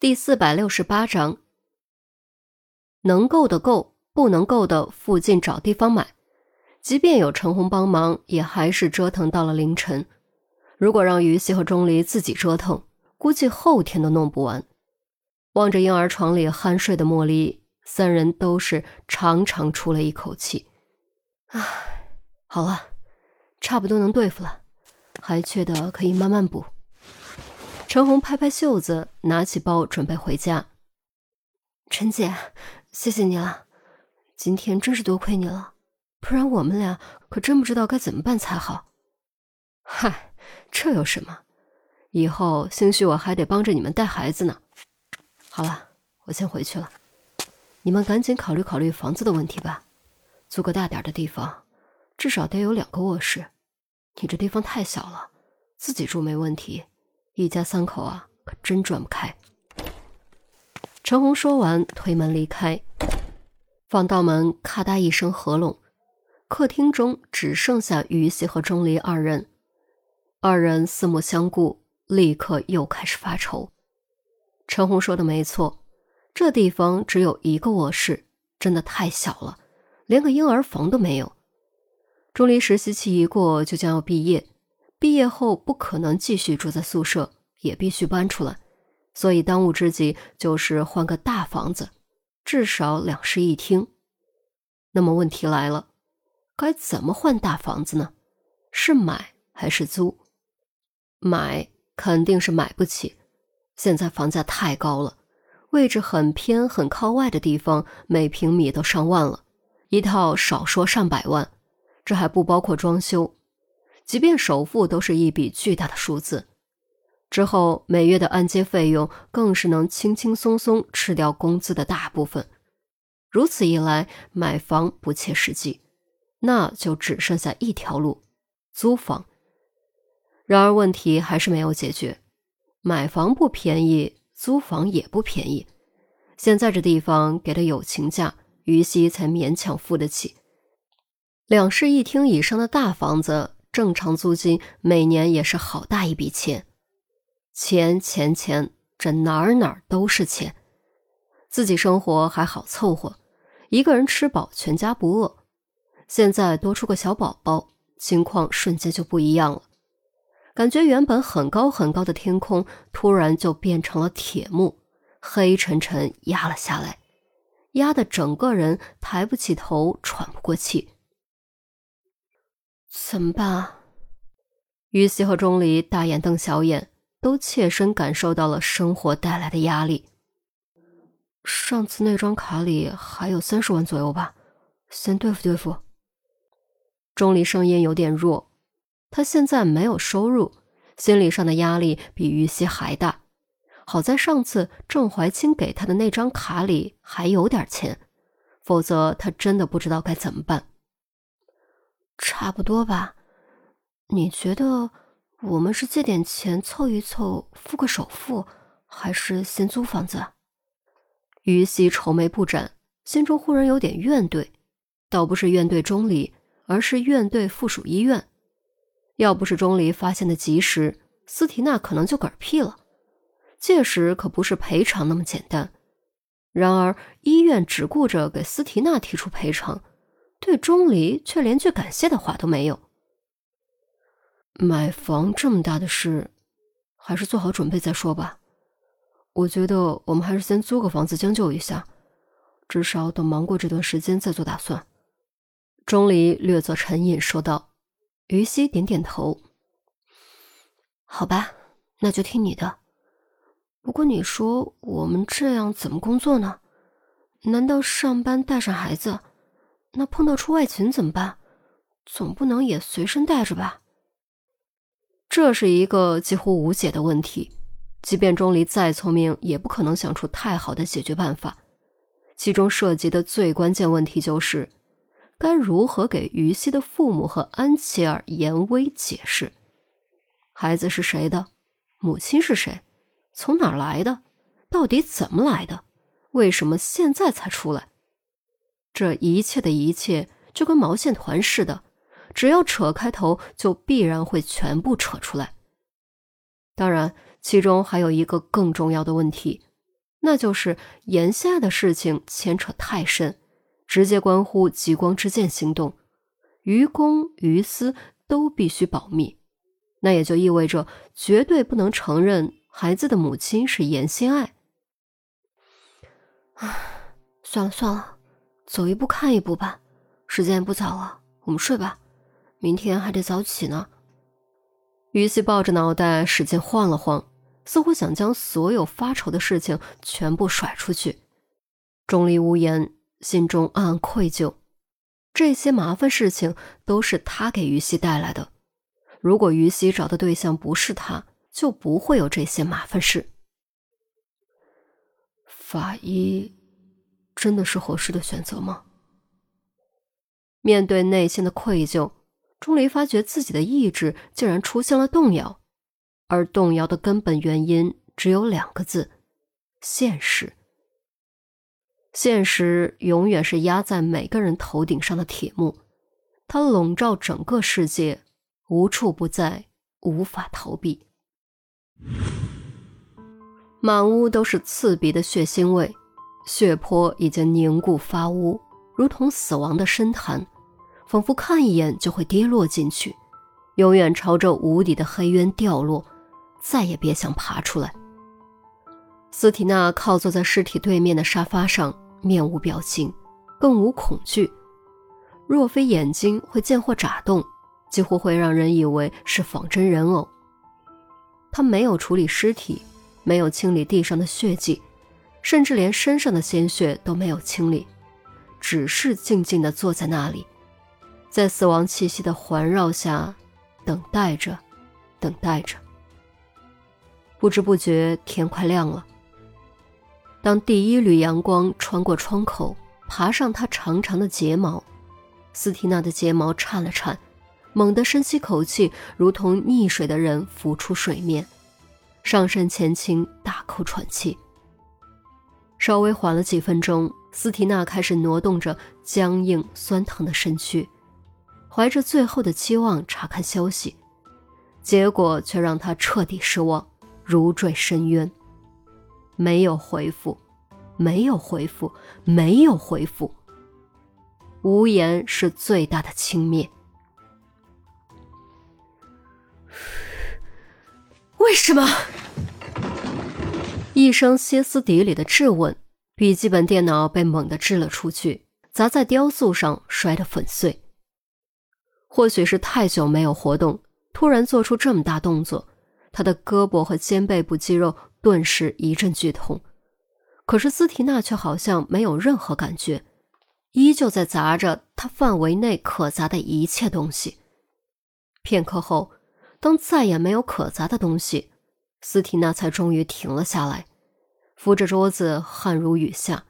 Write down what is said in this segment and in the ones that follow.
第四百六十八章，能够的够，不能够的附近找地方买。即便有陈红帮忙，也还是折腾到了凌晨。如果让于西和钟离自己折腾，估计后天都弄不完。望着婴儿床里酣睡的茉莉，三人都是长长出了一口气。唉，好了，差不多能对付了，还缺的可以慢慢补。陈红拍拍袖子，拿起包准备回家。陈姐，谢谢你了，今天真是多亏你了，不然我们俩可真不知道该怎么办才好。嗨，这有什么？以后兴许我还得帮着你们带孩子呢。好了，我先回去了，你们赶紧考虑考虑房子的问题吧，租个大点的地方，至少得有两个卧室。你这地方太小了，自己住没问题。一家三口啊，可真转不开。陈红说完，推门离开。防盗门咔嗒一声合拢，客厅中只剩下于西和钟离二人。二人四目相顾，立刻又开始发愁。陈红说的没错，这地方只有一个卧室，真的太小了，连个婴儿房都没有。钟离实习期一过，就将要毕业。毕业后不可能继续住在宿舍，也必须搬出来，所以当务之急就是换个大房子，至少两室一厅。那么问题来了，该怎么换大房子呢？是买还是租？买肯定是买不起，现在房价太高了，位置很偏很靠外的地方，每平米都上万了，一套少说上百万，这还不包括装修。即便首付都是一笔巨大的数字，之后每月的按揭费用更是能轻轻松松吃掉工资的大部分。如此一来，买房不切实际，那就只剩下一条路：租房。然而问题还是没有解决，买房不便宜，租房也不便宜。现在这地方给的友情价，于西才勉强付得起。两室一厅以上的大房子。正常租金每年也是好大一笔钱，钱钱钱，这哪儿哪儿都是钱。自己生活还好凑合，一个人吃饱全家不饿。现在多出个小宝宝，情况瞬间就不一样了。感觉原本很高很高的天空，突然就变成了铁幕，黑沉沉压了下来，压得整个人抬不起头，喘不过气。怎么办？于西和钟离大眼瞪小眼，都切身感受到了生活带来的压力。上次那张卡里还有三十万左右吧，先对付对付。钟离声音有点弱，他现在没有收入，心理上的压力比于西还大。好在上次郑怀清给他的那张卡里还有点钱，否则他真的不知道该怎么办。差不多吧，你觉得我们是借点钱凑一凑付个首付，还是先租房子？于西愁眉不展，心中忽然有点怨怼，倒不是怨怼钟离，而是怨怼附属医院。要不是钟离发现的及时，斯提娜可能就嗝屁了。届时可不是赔偿那么简单。然而医院只顾着给斯提娜提出赔偿。对钟离却连句感谢的话都没有。买房这么大的事，还是做好准备再说吧。我觉得我们还是先租个房子将就一下，至少等忙过这段时间再做打算。钟离略作沉吟说道。于西点点头。好吧，那就听你的。不过你说我们这样怎么工作呢？难道上班带上孩子？那碰到出外勤怎么办？总不能也随身带着吧？这是一个几乎无解的问题，即便钟离再聪明，也不可能想出太好的解决办法。其中涉及的最关键问题就是，该如何给于西的父母和安琪儿言威解释？孩子是谁的？母亲是谁？从哪儿来的？到底怎么来的？为什么现在才出来？这一切的一切就跟毛线团似的，只要扯开头，就必然会全部扯出来。当然，其中还有一个更重要的问题：那就是眼下的事情牵扯太深，直接关乎极光之剑行动，于公于私都必须保密。那也就意味着绝对不能承认孩子的母亲是严心爱。唉，算了算了，走一步看一步吧。时间也不早了，我们睡吧，明天还得早起呢。于西抱着脑袋使劲晃了晃，似乎想将所有发愁的事情全部甩出去。钟离无言，心中暗暗愧疚。这些麻烦事情都是他给于西带来的。如果于西找的对象不是他，就不会有这些麻烦事。法医真的是合适的选择吗？面对内心的愧疚，钟离发觉自己的意志竟然出现了动摇，而动摇的根本原因只有两个字：现实。现实永远是压在每个人头顶上的铁幕，它笼罩整个世界，无处不在，无法逃避。满屋都是刺鼻的血腥味，血泊已经凝固发乌。如同死亡的深潭，仿佛看一眼就会跌落进去，永远朝着无底的黑渊掉落，再也别想爬出来。斯提娜靠坐在尸体对面的沙发上，面无表情，更无恐惧。若非眼睛会见或眨动，几乎会让人以为是仿真人偶。他没有处理尸体，没有清理地上的血迹，甚至连身上的鲜血都没有清理。只是静静地坐在那里，在死亡气息的环绕下，等待着，等待着。不知不觉，天快亮了。当第一缕阳光穿过窗口，爬上她长长的睫毛，斯蒂娜的睫毛颤了颤，猛地深吸口气，如同溺水的人浮出水面，上身前倾，大口喘气。稍微缓了几分钟。斯提娜开始挪动着僵硬酸疼的身躯，怀着最后的期望查看消息，结果却让她彻底失望，如坠深渊。没有回复，没有回复，没有回复。无言是最大的轻蔑。为什么？一声歇斯底里的质问。笔记本电脑被猛地掷了出去，砸在雕塑上，摔得粉碎。或许是太久没有活动，突然做出这么大动作，他的胳膊和肩背部肌肉顿时一阵剧痛。可是斯提娜却好像没有任何感觉，依旧在砸着他范围内可砸的一切东西。片刻后，当再也没有可砸的东西，斯提娜才终于停了下来。扶着桌子，汗如雨下。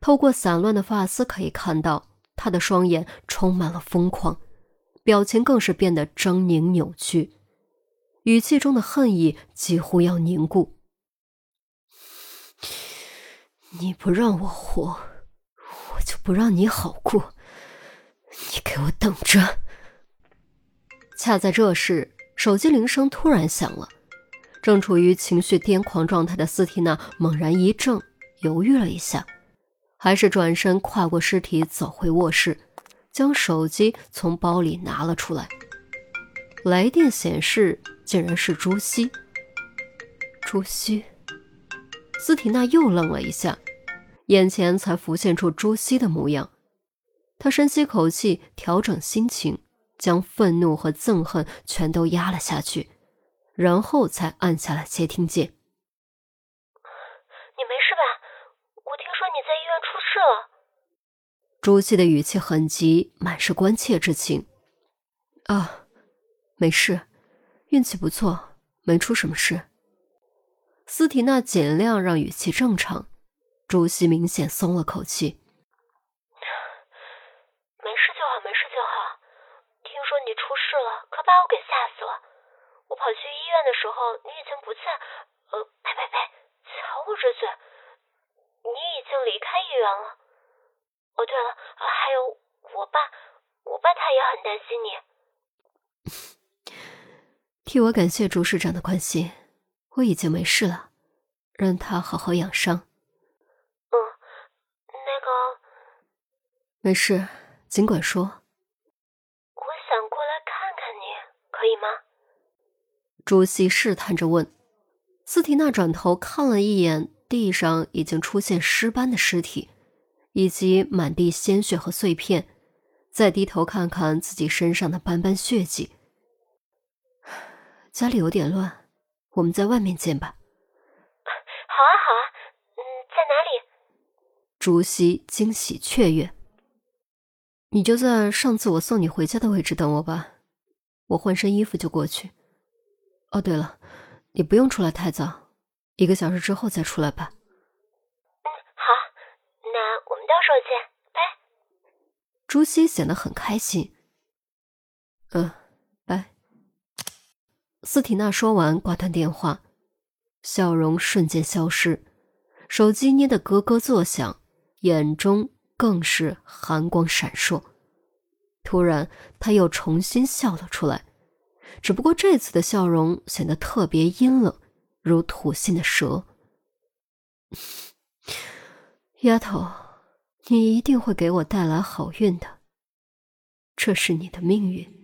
透过散乱的发丝，可以看到他的双眼充满了疯狂，表情更是变得狰狞扭曲，语气中的恨意几乎要凝固。你不让我活，我就不让你好过。你给我等着！恰在这时，手机铃声突然响了。正处于情绪癫狂状态的斯蒂娜猛然一怔，犹豫了一下，还是转身跨过尸体走回卧室，将手机从包里拿了出来。来电显示竟然是朱熹。朱熹，斯蒂娜又愣了一下，眼前才浮现出朱熹的模样。她深吸口气，调整心情，将愤怒和憎恨全都压了下去。然后才按下了接听键。你没事吧？我听说你在医院出事了。朱熹的语气很急，满是关切之情。啊，没事，运气不错，没出什么事。斯提娜尽量让语气正常。朱熹明显松了口气。没事就好，没事就好。听说你出事了，可把我给吓死了。我跑去医院的时候，你已经不在。呃，呸呸呸，瞧我这嘴，你已经离开医院了。哦，对了，还有我爸，我爸他也很担心你。替我感谢朱市长的关心，我已经没事了，让他好好养伤。嗯，那个，没事，尽管说。朱熹试探着问。斯提娜转头看了一眼地上已经出现尸斑的尸体，以及满地鲜血和碎片，再低头看看自己身上的斑斑血迹。家里有点乱，我们在外面见吧。好啊，好啊，嗯，在哪里？朱熹惊喜雀跃。你就在上次我送你回家的位置等我吧，我换身衣服就过去。哦，对了。你不用出来太早，一个小时之后再出来吧。嗯，好，那我们到时候见，拜。朱熹显得很开心。嗯，拜。斯提娜说完，挂断电话，笑容瞬间消失，手机捏得咯咯作响，眼中更是寒光闪烁。突然，他又重新笑了出来。只不过这次的笑容显得特别阴冷，如吐信的蛇。丫头，你一定会给我带来好运的，这是你的命运。